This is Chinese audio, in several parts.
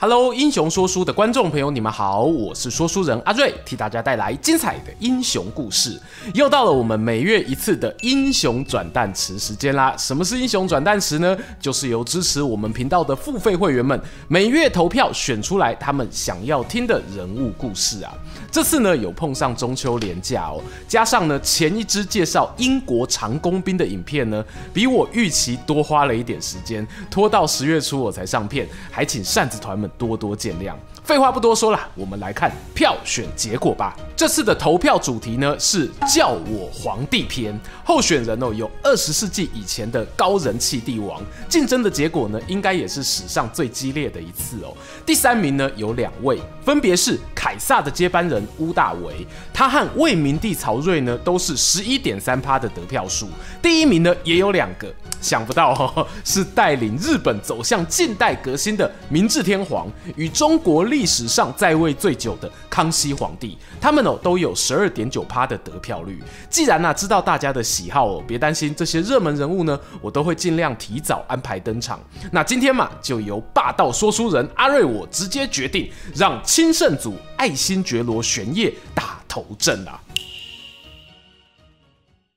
Hello，英雄说书的观众朋友，你们好，我是说书人阿瑞，替大家带来精彩的英雄故事。又到了我们每月一次的英雄转蛋池时间啦！什么是英雄转蛋池呢？就是由支持我们频道的付费会员们每月投票选出来他们想要听的人物故事啊。这次呢，有碰上中秋连假哦，加上呢前一支介绍英国长弓兵的影片呢，比我预期多花了一点时间，拖到十月初我才上片，还请扇子团们。多多见谅。废话不多说了，我们来看票选结果吧。这次的投票主题呢是“叫我皇帝篇”，候选人哦有二十世纪以前的高人气帝王，竞争的结果呢应该也是史上最激烈的一次哦。第三名呢有两位，分别是凯撒的接班人屋大维，他和魏明帝曹睿呢都是十一点三趴的得票数。第一名呢也有两个，想不到哦，是带领日本走向近代革新的明治天皇与中国历历史上在位最久的康熙皇帝，他们哦都有十二点九趴的得票率。既然呢、啊、知道大家的喜好哦，别担心，这些热门人物呢，我都会尽量提早安排登场。那今天嘛，就由霸道说书人阿瑞我直接决定，让清圣祖爱新觉罗玄烨打头阵啊。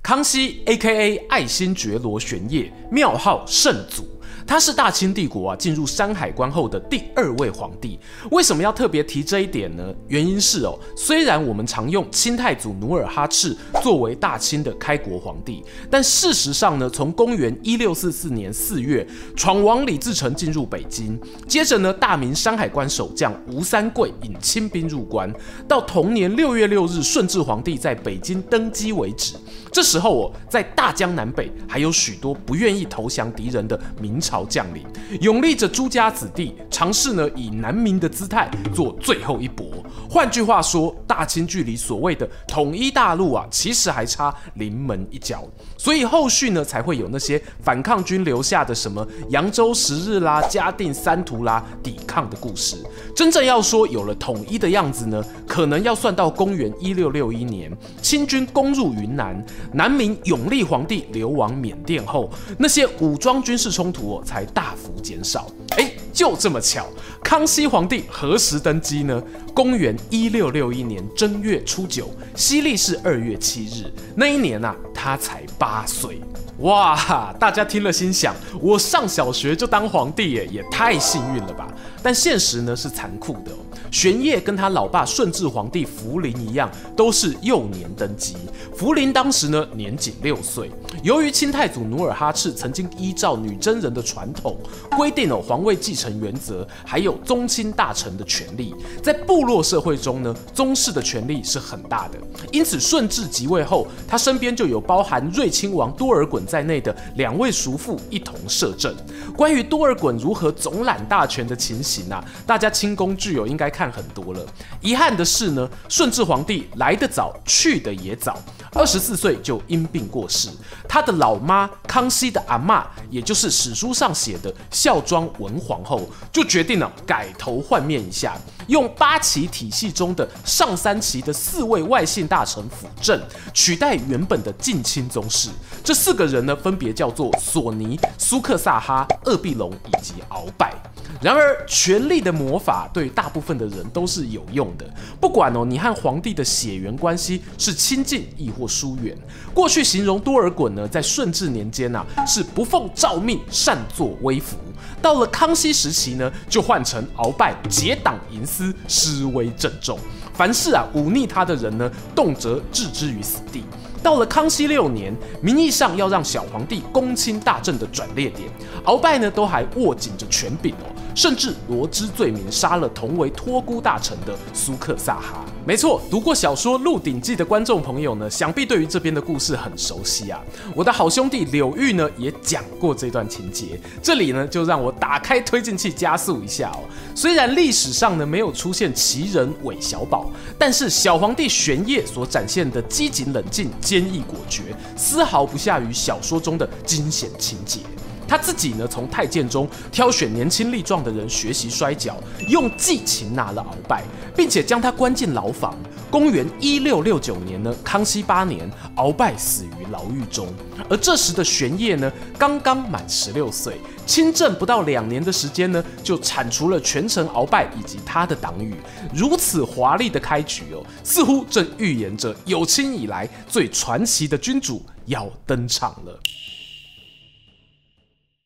康熙 （A.K.A. 爱新觉罗玄烨），庙号圣祖。他是大清帝国啊进入山海关后的第二位皇帝。为什么要特别提这一点呢？原因是哦，虽然我们常用清太祖努尔哈赤作为大清的开国皇帝，但事实上呢，从公元一六四四年四月，闯王李自成进入北京，接着呢，大明山海关守将吴三桂引清兵入关，到同年六月六日顺治皇帝在北京登基为止。这时候哦，在大江南北还有许多不愿意投降敌人的明朝将领，永立着朱家子弟，尝试呢以南明的姿态做最后一搏。换句话说，大清距离所谓的统一大陆啊，其实还差临门一脚。所以后续呢，才会有那些反抗军留下的什么扬州十日啦、嘉定三屠啦抵抗的故事。真正要说有了统一的样子呢，可能要算到公元一六六一年，清军攻入云南。南明永历皇帝流亡缅甸后，那些武装军事冲突才大幅减少。哎，就这么巧，康熙皇帝何时登基呢？公元一六六一年正月初九，西历是二月七日。那一年啊，他才八岁。哇，大家听了心想：我上小学就当皇帝耶，也太幸运了吧？但现实呢是残酷的。玄烨跟他老爸顺治皇帝福临一样，都是幼年登基。福临当时呢年仅六岁。由于清太祖努尔哈赤曾经依照女真人的传统规定了皇位继承原则，还有宗亲大臣的权利，在部落社会中呢，宗室的权力是很大的。因此顺治即位后，他身边就有包含睿亲王多尔衮在内的两位叔父一同摄政。关于多尔衮如何总揽大权的情形啊，大家清宫剧友应该看。很多了，遗憾的是呢，顺治皇帝来得早，去得也早，二十四岁就因病过世。他的老妈康熙的阿妈，也就是史书上写的孝庄文皇后，就决定了改头换面一下，用八旗体系中的上三旗的四位外姓大臣辅政，取代原本的近亲宗室。这四个人呢，分别叫做索尼、苏克萨哈、鄂必隆以及鳌拜。然而，权力的魔法对大部分的人都是有用的。不管哦，你和皇帝的血缘关系是亲近亦或疏远。过去形容多尔衮呢，在顺治年间呐、啊，是不奉诏命，擅作威服；到了康熙时期呢，就换成鳌拜结党营私，施威正重。凡是啊，忤逆他的人呢，动辄置之于死地。到了康熙六年，名义上要让小皇帝公亲大政的转捩点，鳌拜呢都还握紧着权柄哦。甚至罗织罪名杀了同为托孤大臣的苏克萨哈。没错，读过小说《鹿鼎记》的观众朋友呢，想必对于这边的故事很熟悉啊。我的好兄弟柳玉呢也讲过这段情节，这里呢就让我打开推进器加速一下哦。虽然历史上呢没有出现奇人韦小宝，但是小皇帝玄烨所展现的机警冷静、坚毅果决，丝毫不下于小说中的惊险情节。他自己呢，从太监中挑选年轻力壮的人学习摔跤，用计擒拿了鳌拜，并且将他关进牢房。公元一六六九年呢，康熙八年，鳌拜死于牢狱中。而这时的玄烨呢，刚刚满十六岁，亲政不到两年的时间呢，就铲除了权臣鳌拜以及他的党羽。如此华丽的开局哦，似乎正预言着有清以来最传奇的君主要登场了。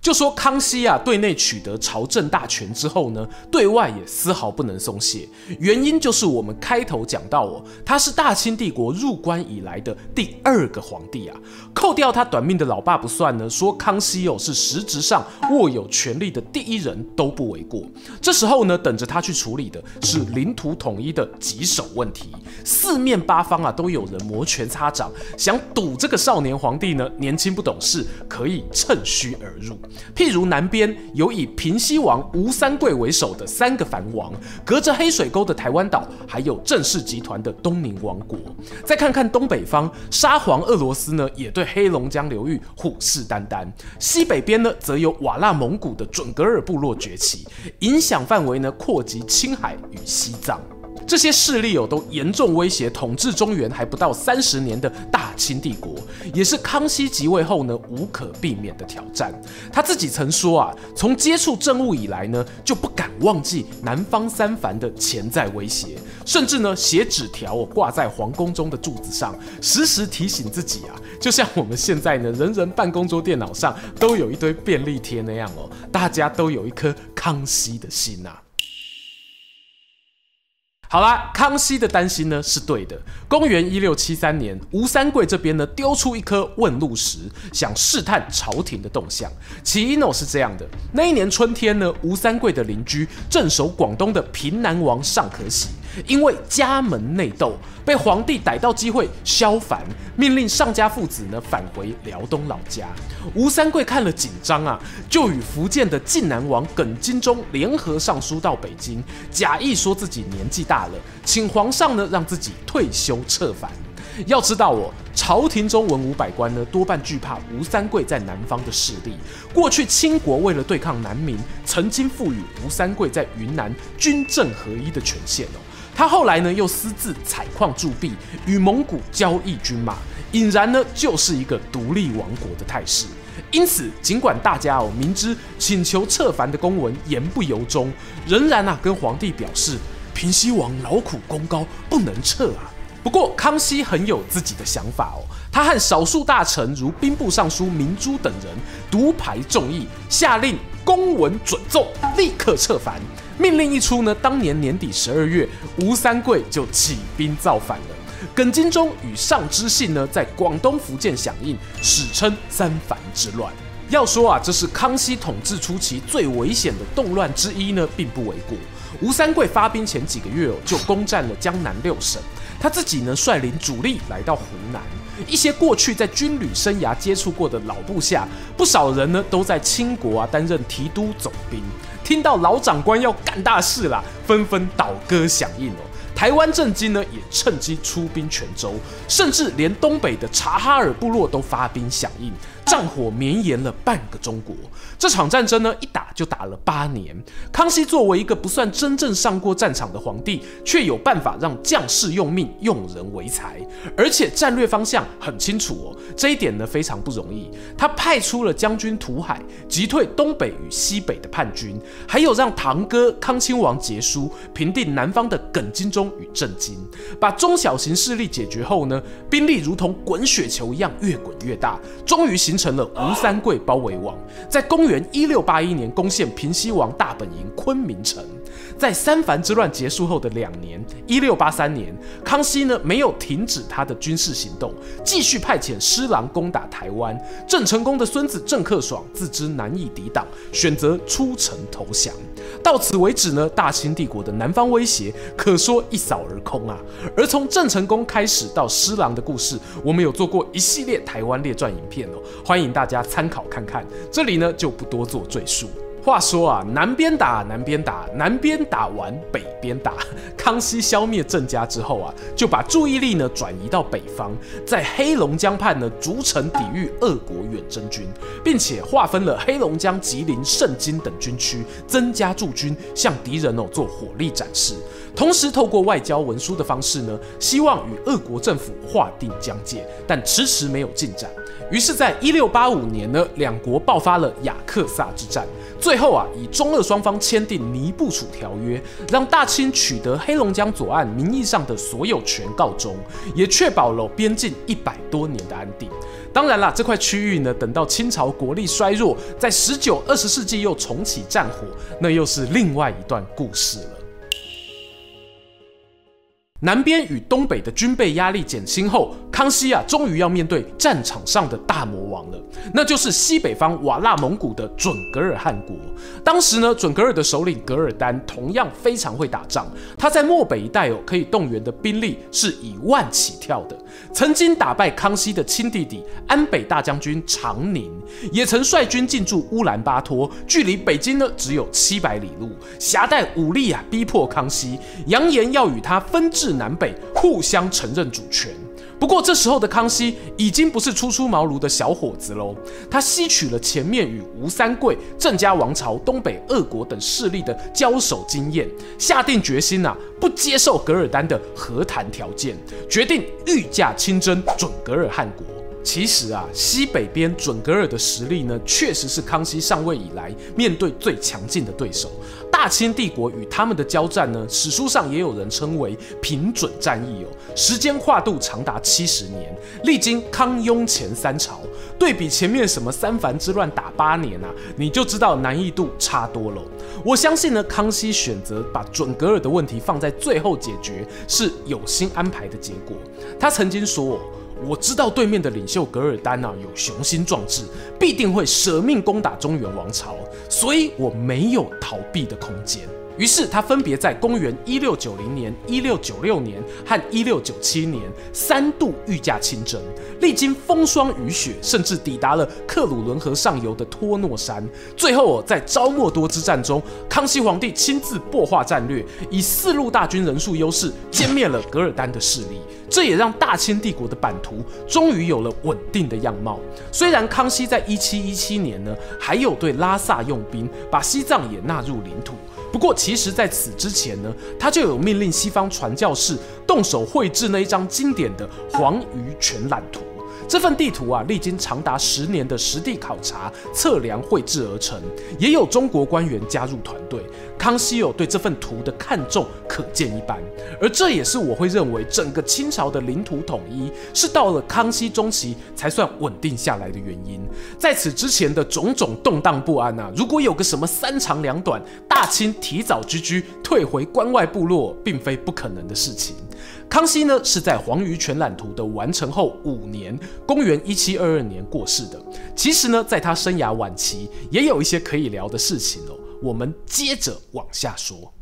就说康熙啊，对内取得朝政大权之后呢，对外也丝毫不能松懈。原因就是我们开头讲到哦，他是大清帝国入关以来的第二个皇帝啊。扣掉他短命的老爸不算呢，说康熙哦是实质上握有权力的第一人都不为过。这时候呢，等着他去处理的是领土统一的棘手问题。四面八方啊，都有人摩拳擦掌，想赌这个少年皇帝呢，年轻不懂事，可以趁虚而入。譬如南边有以平西王吴三桂为首的三个藩王，隔着黑水沟的台湾岛，还有郑氏集团的东宁王国。再看看东北方，沙皇俄罗斯呢，也对黑龙江流域虎视眈眈。西北边呢，则有瓦剌蒙古的准噶尔部落崛起，影响范围呢，扩及青海与西藏。这些势力哦，都严重威胁统治中原还不到三十年的大清帝国，也是康熙即位后呢无可避免的挑战。他自己曾说啊，从接触政务以来呢，就不敢忘记南方三藩的潜在威胁，甚至呢写纸条哦挂在皇宫中的柱子上，时时提醒自己啊，就像我们现在呢人人办公桌电脑上都有一堆便利贴那样哦，大家都有一颗康熙的心呐、好啦，康熙的担心呢是对的。公元一六七三年，吴三桂这边呢丢出一颗问路石，想试探朝廷的动向。其一呢是这样的：那一年春天呢，吴三桂的邻居镇守广东的平南王尚可喜，因为家门内斗，被皇帝逮到机会削藩，命令尚家父子呢返回辽东老家。吴三桂看了紧张啊，就与福建的晋南王耿精忠联合上书到北京，假意说自己年纪大。了，请皇上呢让自己退休撤藩。要知道哦，朝廷中文武百官呢多半惧怕吴三桂在南方的势力。过去清国为了对抗南明，曾经赋予吴三桂在云南军政合一的权限哦。他后来呢又私自采矿铸币，与蒙古交易军马，俨然呢就是一个独立王国的态势。因此，尽管大家哦明知请求撤藩的公文言不由衷，仍然啊跟皇帝表示。平西王劳苦功高，不能撤啊。不过康熙很有自己的想法哦，他和少数大臣如兵部尚书明珠等人独排众议，下令公文准奏，立刻撤藩。命令一出呢，当年年底十二月，吴三桂就起兵造反了。耿精忠与尚之信呢，在广东、福建响应，史称三藩之乱。要说啊，这是康熙统治初期最危险的动乱之一呢，并不为过。吴三桂发兵前几个月哦，就攻占了江南六省。他自己呢，率领主力来到湖南。一些过去在军旅生涯接触过的老部下，不少人呢都在清国啊担任提督总兵。听到老长官要干大事啦，纷纷倒戈响应哦。台湾政经呢也趁机出兵泉州，甚至连东北的察哈尔部落都发兵响应。战火绵延了半个中国，这场战争呢，一打就打了八年。康熙作为一个不算真正上过战场的皇帝，却有办法让将士用命，用人为才，而且战略方向很清楚哦。这一点呢，非常不容易。他派出了将军图海，击退东北与西北的叛军，还有让堂哥康亲王杰书平定南方的耿精忠与郑经，把中小型势力解决后呢，兵力如同滚雪球一样越滚越大，终于形成了吴三桂包围王，在公元一六八一年攻陷平西王大本营昆明城。在三藩之乱结束后的两年，一六八三年，康熙呢没有停止他的军事行动，继续派遣施琅攻打台湾。郑成功的孙子郑克爽自知难以抵挡，选择出城投降。到此为止呢，大清帝国的南方威胁可说一扫而空啊。而从郑成功开始到施琅的故事，我们有做过一系列台湾列传影片哦，欢迎大家参考看看。这里呢就不多做赘述。话说啊，南边打，南边打，南边打完北边打。康熙消灭郑家之后啊，就把注意力呢转移到北方，在黑龙江畔呢逐城抵御俄国远征军，并且划分了黑龙江、吉林、盛京等军区，增加驻军，向敌人哦做火力展示。同时，透过外交文书的方式呢，希望与俄国政府划定疆界，但迟迟没有进展。于是，在一六八五年呢，两国爆发了雅克萨之战。最后啊，以中俄双方签订《尼布楚条约》，让大清取得黑龙江左岸名义上的所有权告终，也确保了边境一百多年的安定。当然啦，这块区域呢，等到清朝国力衰弱，在十九、二十世纪又重启战火，那又是另外一段故事了。南边与东北的军备压力减轻后，康熙啊，终于要面对战场上的大魔王了，那就是西北方瓦剌蒙古的准噶尔汗国。当时呢，准噶尔的首领噶尔丹同样非常会打仗，他在漠北一带哦，可以动员的兵力是以万起跳的。曾经打败康熙的亲弟弟安北大将军长宁，也曾率军进驻乌兰巴托，距离北京呢只有七百里路，挟带武力啊，逼迫康熙，扬言要与他分治。南北互相承认主权。不过这时候的康熙已经不是初出茅庐的小伙子喽，他吸取了前面与吴三桂、郑家王朝、东北二国等势力的交手经验，下定决心呐，不接受噶尔丹的和谈条件，决定御驾亲征准噶尔汗国。其实啊，西北边准格尔的实力呢，确实是康熙上位以来面对最强劲的对手。大清帝国与他们的交战呢，史书上也有人称为平准战役哦，时间跨度长达七十年，历经康雍乾三朝。对比前面什么三藩之乱打八年啊，你就知道难易度差多了。我相信呢，康熙选择把准格尔的问题放在最后解决，是有心安排的结果。他曾经说。我知道对面的领袖噶尔丹啊，有雄心壮志，必定会舍命攻打中原王朝，所以我没有逃避的空间。于是他分别在公元一六九零年、一六九六年和一六九七年三度御驾亲征，历经风霜雨雪，甚至抵达了克鲁伦河上游的托诺山。最后，在昭莫多之战中，康熙皇帝亲自擘划战略，以四路大军人数优势歼灭了噶尔丹的势力。这也让大清帝国的版图终于有了稳定的样貌。虽然康熙在一七一七年呢，还有对拉萨用兵，把西藏也纳入领土。不过，其实在此之前呢，他就有命令西方传教士动手绘制那一张经典的黄鱼全览图。这份地图啊，历经长达十年的实地考察、测量、绘制而成，也有中国官员加入团队。康熙有对这份图的看重可见一斑，而这也是我会认为整个清朝的领土统一是到了康熙中期才算稳定下来的原因。在此之前的种种动荡不安啊，如果有个什么三长两短，大清提早居居退回关外部落，并非不可能的事情。康熙呢，是在黄鱼全览图的完成后五年，公元一七二二年过世的。其实呢，在他生涯晚期，也有一些可以聊的事情哦。我们接着往下说。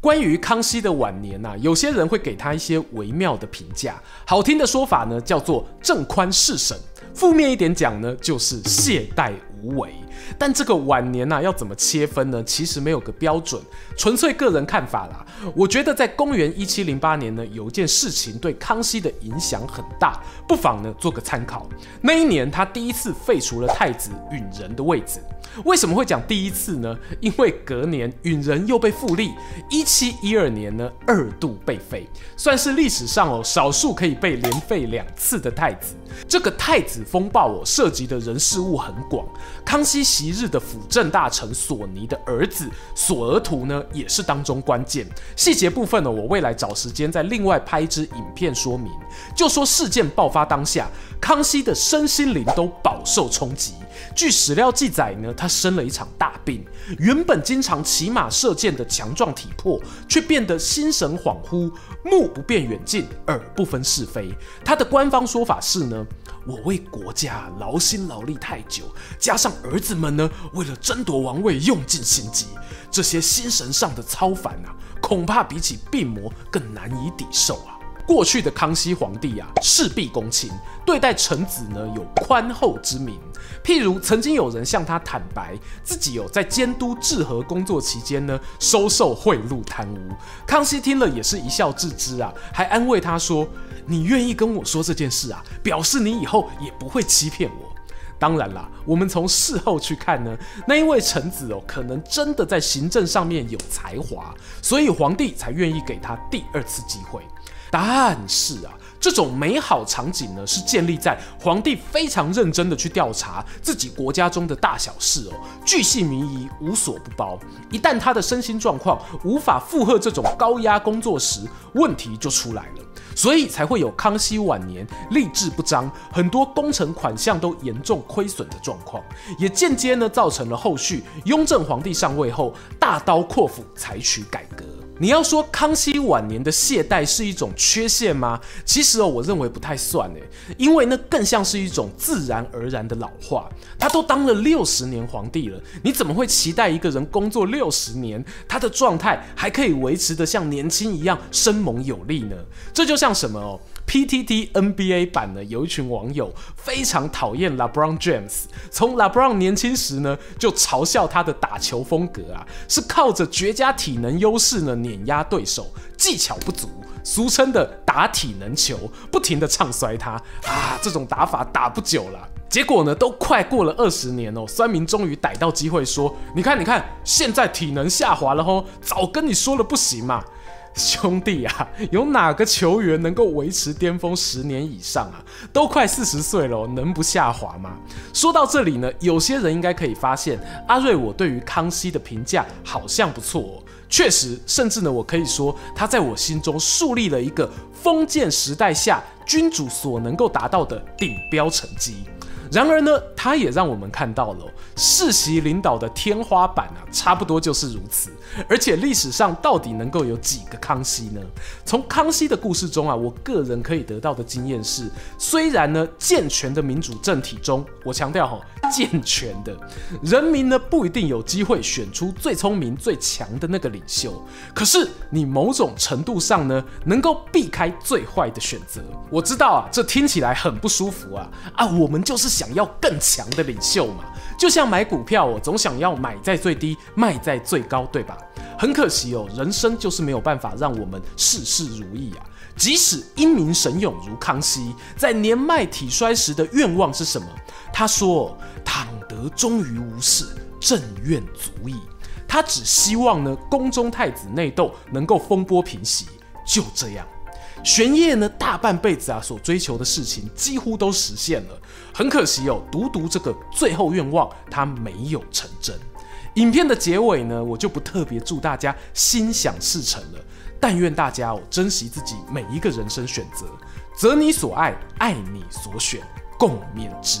关于康熙的晚年啊，有些人会给他一些微妙的评价。好听的说法呢，叫做正宽事省；负面一点讲呢，就是懈怠无为。但这个晚年啊，要怎么切分呢？其实没有个标准，纯粹个人看法啦。我觉得在公元一七零八年呢，有一件事情对康熙的影响很大，不妨呢做个参考。那一年他第一次废除了太子允仁的位子。为什么会讲第一次呢？因为隔年允仁又被复立，一七一二年呢二度被废，算是历史上哦少数可以被连废两次的太子。这个太子风暴哦，涉及的人事物很广。康熙昔日的辅政大臣索尼的儿子索额图呢，也是当中关键。细节部分呢，我未来找时间再另外拍一支影片说明。就说事件爆发当下，康熙的身心灵都饱受冲击。据史料记载呢，他生了一场大病，原本经常骑马射箭的强壮体魄，却变得心神恍惚，目不辨远近，耳不分是非。他的官方说法是呢，我为国家劳心劳力太久，加上儿子们呢，为了争夺王位用尽心机，这些心神上的操烦啊，恐怕比起病魔更难以抵受啊。过去的康熙皇帝啊，事必躬亲，对待臣子呢有宽厚之名。譬如曾经有人向他坦白，自己有在监督治河工作期间呢，收受贿赂贪污。康熙听了也是一笑置之啊，还安慰他说：“你愿意跟我说这件事啊，表示你以后也不会欺骗我。”当然啦，我们从事后去看呢，那一位臣子哦，可能真的在行政上面有才华，所以皇帝才愿意给他第二次机会。但是啊，这种美好场景呢，是建立在皇帝非常认真的去调查自己国家中的大小事哦，巨细靡遗，无所不包。一旦他的身心状况无法负荷这种高压工作时，问题就出来了。所以才会有康熙晚年吏治不彰，很多工程款项都严重亏损的状况，也间接呢造成了后续雍正皇帝上位后大刀阔斧采取改革。你要说康熙晚年的懈怠是一种缺陷吗？其实哦，我认为不太算诶，因为那更像是一种自然而然的老化。他都当了六十年皇帝了，你怎么会期待一个人工作六十年，他的状态还可以维持得像年轻一样生猛有力呢？这就像什么哦？PTT NBA 版呢，有一群网友非常讨厌 LeBron James，从 LeBron 年轻时呢就嘲笑他的打球风格啊，是靠着绝佳体能优势呢碾压对手，技巧不足，俗称的打体能球，不停的唱衰他啊，这种打法打不久了。结果呢，都快过了二十年哦，酸民终于逮到机会说，你看你看，现在体能下滑了吼，早跟你说了不行嘛。兄弟啊，有哪个球员能够维持巅峰十年以上啊？都快四十岁了，能不下滑吗？说到这里呢，有些人应该可以发现，阿瑞我对于康熙的评价好像不错哦。确实，甚至呢，我可以说他在我心中树立了一个封建时代下君主所能够达到的顶标成绩。然而呢，他也让我们看到了世袭领导的天花板啊，差不多就是如此。而且历史上到底能够有几个康熙呢？从康熙的故事中啊，我个人可以得到的经验是，虽然呢健全的民主政体中，我强调哈，健全的人民呢不一定有机会选出最聪明最强的那个领袖，可是你某种程度上呢，能够避开最坏的选择。我知道啊，这听起来很不舒服啊啊，我们就是。想要更强的领袖嘛，就像买股票我，总想要买在最低，卖在最高，对吧？很可惜哦，人生就是没有办法让我们事事如意啊。即使英明神勇如康熙，在年迈体衰时的愿望是什么？他说：“倘得终于无事，朕愿足矣。”他只希望呢，宫中太子内斗能够风波平息，就这样。玄烨呢，大半辈子啊，所追求的事情几乎都实现了。很可惜哦，独独这个最后愿望，他没有成真。影片的结尾呢，我就不特别祝大家心想事成了。但愿大家哦，珍惜自己每一个人生选择，择你所爱，爱你所选，共勉之。